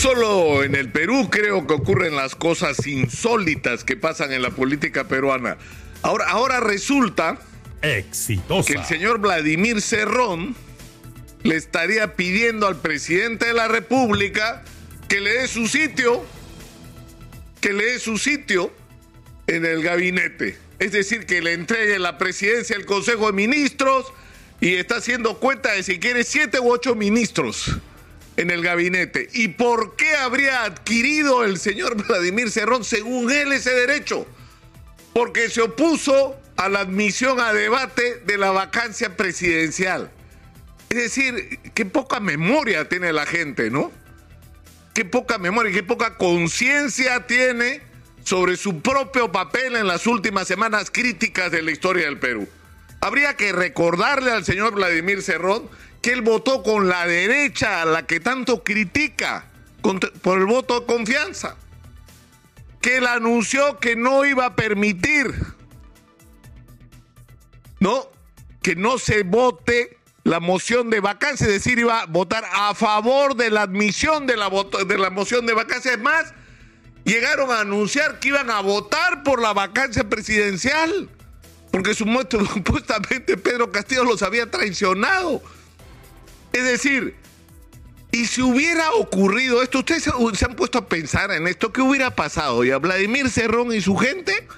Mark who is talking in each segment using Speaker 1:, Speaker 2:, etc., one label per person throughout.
Speaker 1: Solo en el Perú creo que ocurren las cosas insólitas que pasan en la política peruana. Ahora, ahora resulta
Speaker 2: Exitosa.
Speaker 1: que el señor Vladimir Cerrón le estaría pidiendo al presidente de la República que le dé su sitio, que le dé su sitio en el gabinete. Es decir, que le entregue la presidencia al Consejo de Ministros y está haciendo cuenta de si quiere siete u ocho ministros en el gabinete. ¿Y por qué habría adquirido el señor Vladimir Cerrón, según él, ese derecho? Porque se opuso a la admisión a debate de la vacancia presidencial. Es decir, qué poca memoria tiene la gente, ¿no? Qué poca memoria, qué poca conciencia tiene sobre su propio papel en las últimas semanas críticas de la historia del Perú. Habría que recordarle al señor Vladimir Cerrón que él votó con la derecha, a la que tanto critica, por el voto de confianza. Que él anunció que no iba a permitir, ¿no? Que no se vote la moción de vacancia, es decir, iba a votar a favor de la admisión de la, de la moción de vacancia. Es más, llegaron a anunciar que iban a votar por la vacancia presidencial, porque supuestamente Pedro Castillo los había traicionado. Es decir, y si hubiera ocurrido esto, ustedes se han puesto a pensar en esto, ¿qué hubiera pasado? Y a Vladimir Cerrón y su gente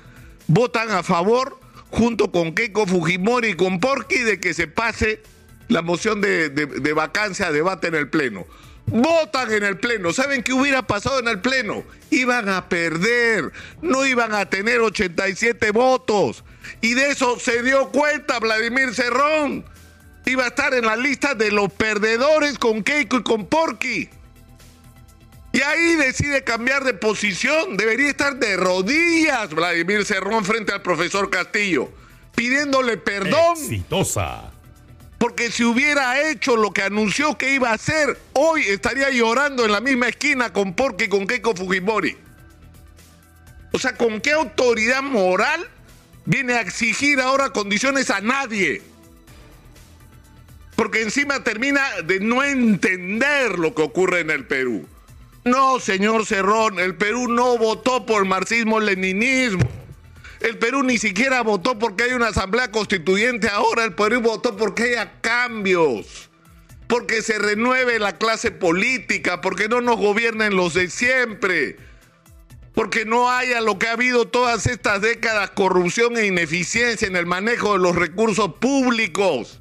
Speaker 1: votan a favor, junto con Keiko Fujimori y con Porky, de que se pase la moción de, de vacancia a debate en el Pleno. Votan en el Pleno. ¿Saben qué hubiera pasado en el Pleno? Iban a perder, no iban a tener 87 votos. Y de eso se dio cuenta Vladimir Cerrón iba a estar en la lista de los perdedores con Keiko y con Porky. Y ahí decide cambiar de posición. Debería estar de rodillas Vladimir Cerrón frente al profesor Castillo, pidiéndole perdón.
Speaker 2: Exitosa.
Speaker 1: Porque si hubiera hecho lo que anunció que iba a hacer, hoy estaría llorando en la misma esquina con Porky y con Keiko Fujimori. O sea, ¿con qué autoridad moral viene a exigir ahora condiciones a nadie? porque encima termina de no entender lo que ocurre en el Perú. No, señor Cerrón, el Perú no votó por marxismo-leninismo. El Perú ni siquiera votó porque hay una asamblea constituyente ahora, el Perú votó porque haya cambios, porque se renueve la clase política, porque no nos gobiernen los de siempre, porque no haya lo que ha habido todas estas décadas, corrupción e ineficiencia en el manejo de los recursos públicos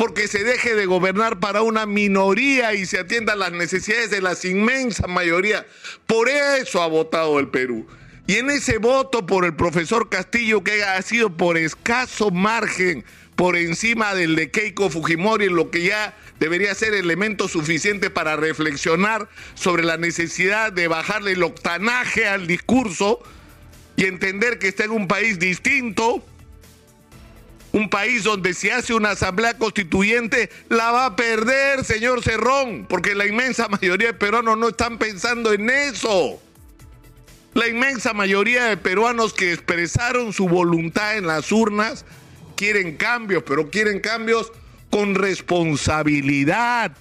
Speaker 1: porque se deje de gobernar para una minoría y se atiendan las necesidades de la inmensa mayoría. Por eso ha votado el Perú. Y en ese voto por el profesor Castillo, que ha sido por escaso margen por encima del de Keiko Fujimori, lo que ya debería ser elemento suficiente para reflexionar sobre la necesidad de bajarle el octanaje al discurso y entender que está en un país distinto, un país donde se hace una asamblea constituyente la va a perder, señor Cerrón, porque la inmensa mayoría de peruanos no están pensando en eso. La inmensa mayoría de peruanos que expresaron su voluntad en las urnas quieren cambios, pero quieren cambios con responsabilidad.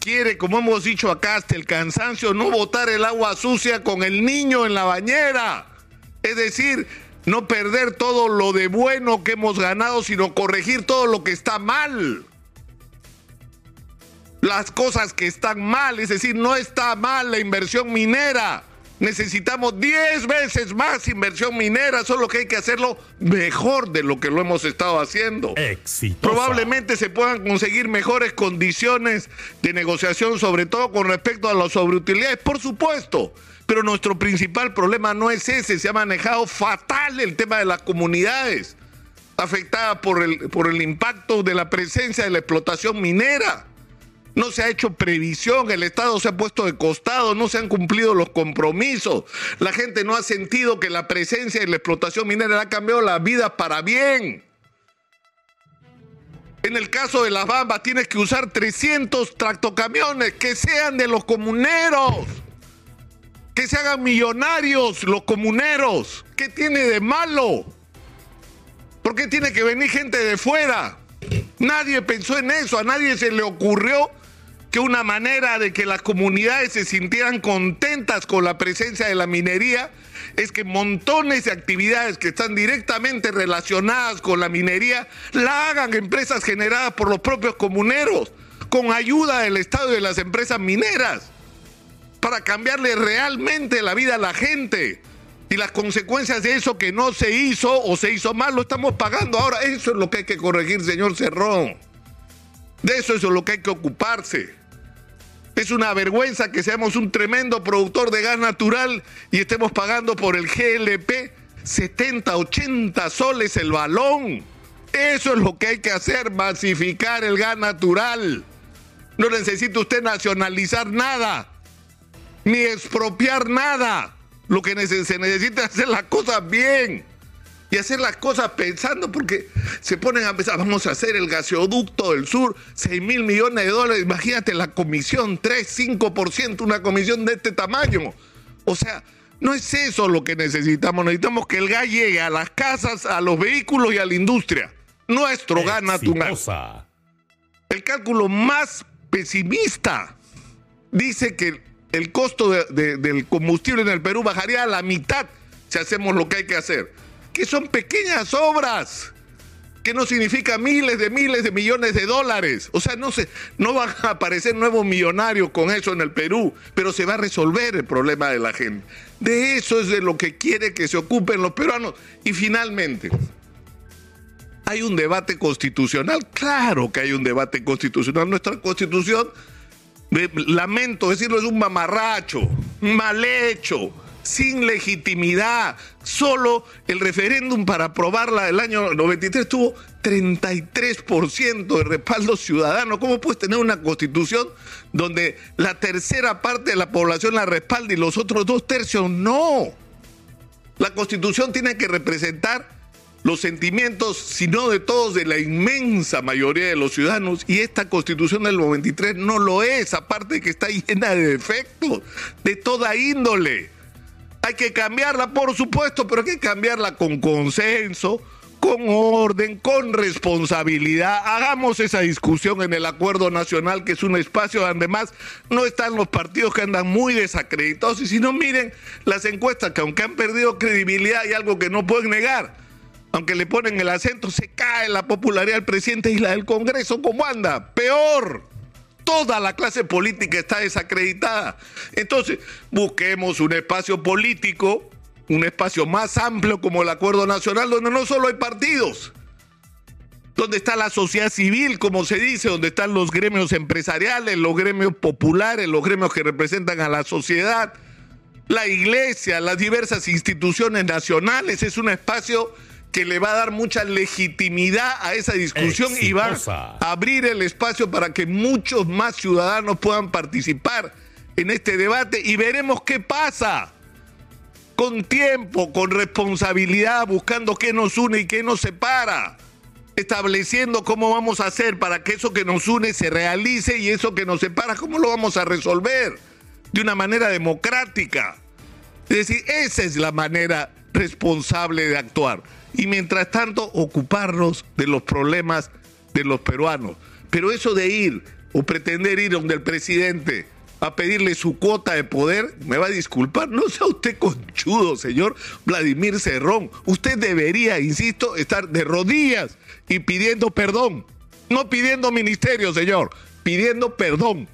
Speaker 1: Quiere, como hemos dicho acá, hasta el cansancio, no botar el agua sucia con el niño en la bañera. Es decir, no perder todo lo de bueno que hemos ganado, sino corregir todo lo que está mal. Las cosas que están mal, es decir, no está mal la inversión minera. Necesitamos 10 veces más inversión minera, solo que hay que hacerlo mejor de lo que lo hemos estado haciendo. Probablemente se puedan conseguir mejores condiciones de negociación, sobre todo con respecto a las sobreutilidades, por supuesto. Pero nuestro principal problema no es ese, se ha manejado fatal el tema de las comunidades afectadas por el, por el impacto de la presencia de la explotación minera. No se ha hecho previsión, el Estado se ha puesto de costado, no se han cumplido los compromisos. La gente no ha sentido que la presencia de la explotación minera ha cambiado la vida para bien. En el caso de las bambas tienes que usar 300 tractocamiones que sean de los comuneros que se hagan millonarios los comuneros. ¿Qué tiene de malo? ¿Por qué tiene que venir gente de fuera? Nadie pensó en eso, a nadie se le ocurrió que una manera de que las comunidades se sintieran contentas con la presencia de la minería es que montones de actividades que están directamente relacionadas con la minería la hagan empresas generadas por los propios comuneros, con ayuda del Estado y de las empresas mineras, para cambiarle realmente la vida a la gente. Y las consecuencias de eso que no se hizo o se hizo mal lo estamos pagando ahora. Eso es lo que hay que corregir, señor Cerrón. De eso es lo que hay que ocuparse. Es una vergüenza que seamos un tremendo productor de gas natural y estemos pagando por el GLP 70, 80 soles el balón. Eso es lo que hay que hacer, masificar el gas natural. No necesita usted nacionalizar nada, ni expropiar nada. Lo que se necesita es hacer las cosas bien y hacer las cosas pensando, porque se ponen a pensar, vamos a hacer el gaseoducto del sur, 6 mil millones de dólares, imagínate la comisión, 3, 5%, una comisión de este tamaño. O sea, no es eso lo que necesitamos, necesitamos que el gas llegue a las casas, a los vehículos y a la industria. Nuestro gas natural. El cálculo más pesimista dice que el costo del combustible en el Perú bajaría a la mitad si hacemos lo que hay que hacer que son pequeñas obras, que no significa miles de miles de millones de dólares. O sea, no, se, no van a aparecer nuevos millonarios con eso en el Perú, pero se va a resolver el problema de la gente. De eso es de lo que quiere que se ocupen los peruanos. Y finalmente, ¿hay un debate constitucional? Claro que hay un debate constitucional. Nuestra constitución, lamento decirlo, es un mamarracho, mal hecho sin legitimidad. Solo el referéndum para aprobarla del año 93 tuvo 33% de respaldo ciudadano. ¿Cómo puedes tener una constitución donde la tercera parte de la población la respalda y los otros dos tercios no? La constitución tiene que representar los sentimientos, si no de todos, de la inmensa mayoría de los ciudadanos. Y esta constitución del 93 no lo es, aparte que está llena de defectos, de toda índole. Hay que cambiarla, por supuesto, pero hay que cambiarla con consenso, con orden, con responsabilidad. Hagamos esa discusión en el Acuerdo Nacional, que es un espacio donde más no están los partidos que andan muy desacreditados. Y si no, miren las encuestas, que aunque han perdido credibilidad, hay algo que no pueden negar. Aunque le ponen el acento, se cae la popularidad del presidente y la del Congreso. ¿Cómo anda? Peor toda la clase política está desacreditada. Entonces, busquemos un espacio político, un espacio más amplio como el Acuerdo Nacional, donde no solo hay partidos, donde está la sociedad civil, como se dice, donde están los gremios empresariales, los gremios populares, los gremios que representan a la sociedad, la iglesia, las diversas instituciones nacionales. Es un espacio que le va a dar mucha legitimidad a esa discusión y va a abrir el espacio para que muchos más ciudadanos puedan participar en este debate y veremos qué pasa. Con tiempo, con responsabilidad, buscando qué nos une y qué nos separa. Estableciendo cómo vamos a hacer para que eso que nos une se realice y eso que nos separa, cómo lo vamos a resolver de una manera democrática. Es decir, esa es la manera responsable de actuar y mientras tanto ocuparnos de los problemas de los peruanos. Pero eso de ir o pretender ir donde el presidente a pedirle su cuota de poder, me va a disculpar, no sea usted conchudo, señor Vladimir Cerrón. Usted debería, insisto, estar de rodillas y pidiendo perdón. No pidiendo ministerio, señor, pidiendo perdón